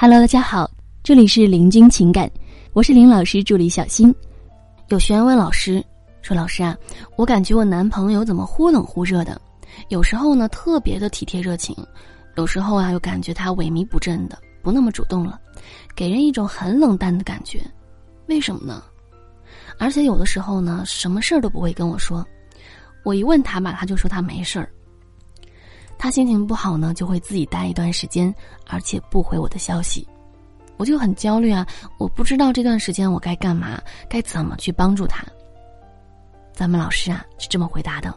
Hello，大家好，这里是林君情感，我是林老师助理小新。有学员问老师说：“老师啊，我感觉我男朋友怎么忽冷忽热的？有时候呢特别的体贴热情，有时候啊又感觉他萎靡不振的，不那么主动了，给人一种很冷淡的感觉。为什么呢？而且有的时候呢，什么事儿都不会跟我说。我一问他吧，他就说他没事儿。他心情不好呢，就会自己待一段时间，而且不回我的消息，我就很焦虑啊！我不知道这段时间我该干嘛，该怎么去帮助他。咱们老师啊是这么回答的：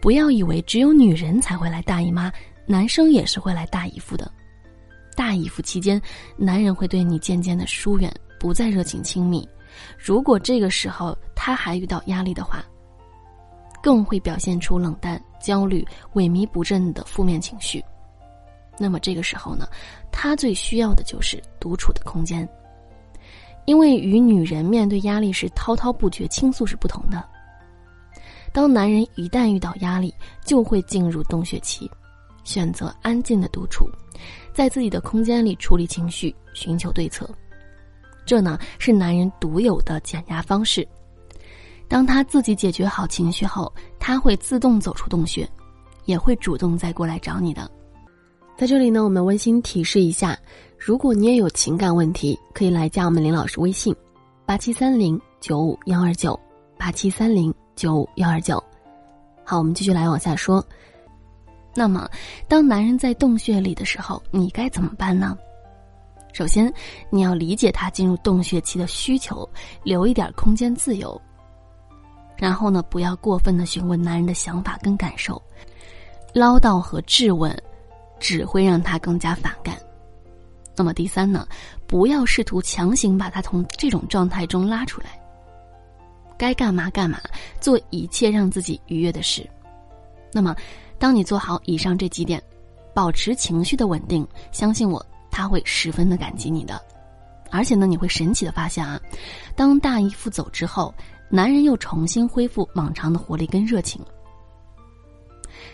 不要以为只有女人才会来大姨妈，男生也是会来大姨夫的。大姨夫期间，男人会对你渐渐的疏远，不再热情亲密。如果这个时候他还遇到压力的话，更会表现出冷淡、焦虑、萎靡不振的负面情绪。那么这个时候呢，他最需要的就是独处的空间。因为与女人面对压力时滔滔不绝倾诉是不同的。当男人一旦遇到压力，就会进入洞穴期，选择安静的独处，在自己的空间里处理情绪，寻求对策。这呢是男人独有的减压方式。当他自己解决好情绪后，他会自动走出洞穴，也会主动再过来找你的。在这里呢，我们温馨提示一下：如果你也有情感问题，可以来加我们林老师微信：八七三零九五幺二九八七三零九五幺二九。好，我们继续来往下说。那么，当男人在洞穴里的时候，你该怎么办呢？首先，你要理解他进入洞穴期的需求，留一点空间自由。然后呢，不要过分的询问男人的想法跟感受，唠叨和质问，只会让他更加反感。那么第三呢，不要试图强行把他从这种状态中拉出来。该干嘛干嘛，做一切让自己愉悦的事。那么，当你做好以上这几点，保持情绪的稳定，相信我。他会十分的感激你的，而且呢，你会神奇的发现啊，当大姨夫走之后，男人又重新恢复往常的活力跟热情。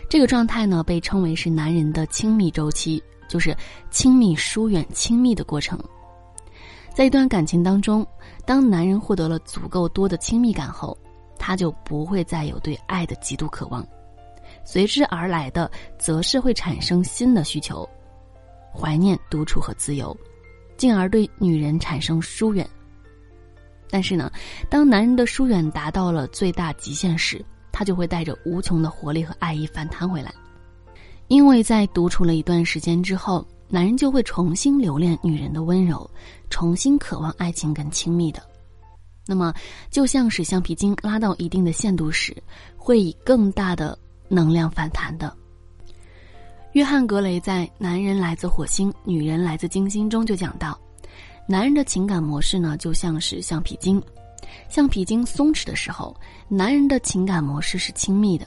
这个状态呢，被称为是男人的亲密周期，就是亲密疏远亲密的过程。在一段感情当中，当男人获得了足够多的亲密感后，他就不会再有对爱的极度渴望，随之而来的，则是会产生新的需求。怀念独处和自由，进而对女人产生疏远。但是呢，当男人的疏远达到了最大极限时，他就会带着无穷的活力和爱意反弹回来。因为在独处了一段时间之后，男人就会重新留恋女人的温柔，重新渴望爱情跟亲密的。那么，就像是橡皮筋拉到一定的限度时，会以更大的能量反弹的。约翰·格雷在《男人来自火星，女人来自金星》中就讲到，男人的情感模式呢，就像是橡皮筋，橡皮筋松弛的时候，男人的情感模式是亲密的；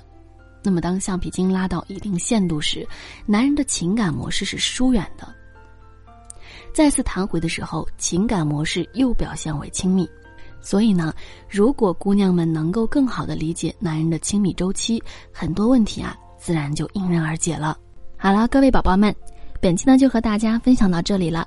那么当橡皮筋拉到一定限度时，男人的情感模式是疏远的。再次弹回的时候，情感模式又表现为亲密。所以呢，如果姑娘们能够更好的理解男人的亲密周期，很多问题啊，自然就迎刃而解了。好了，各位宝宝们，本期呢就和大家分享到这里了。